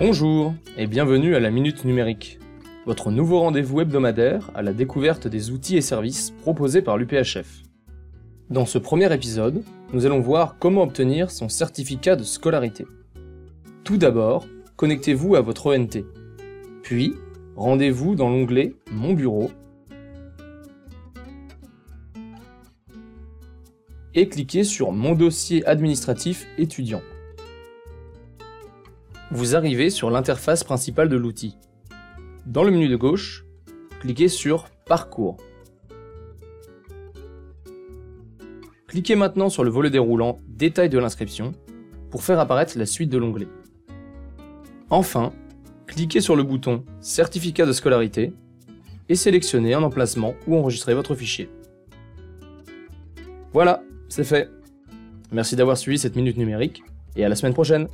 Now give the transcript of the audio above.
Bonjour et bienvenue à la Minute Numérique, votre nouveau rendez-vous hebdomadaire à la découverte des outils et services proposés par l'UPHF. Dans ce premier épisode, nous allons voir comment obtenir son certificat de scolarité. Tout d'abord, connectez-vous à votre ONT. Puis, rendez-vous dans l'onglet Mon bureau et cliquez sur Mon dossier administratif étudiant vous arrivez sur l'interface principale de l'outil. Dans le menu de gauche, cliquez sur Parcours. Cliquez maintenant sur le volet déroulant Détails de l'inscription pour faire apparaître la suite de l'onglet. Enfin, cliquez sur le bouton Certificat de scolarité et sélectionnez un emplacement où enregistrer votre fichier. Voilà, c'est fait. Merci d'avoir suivi cette minute numérique et à la semaine prochaine.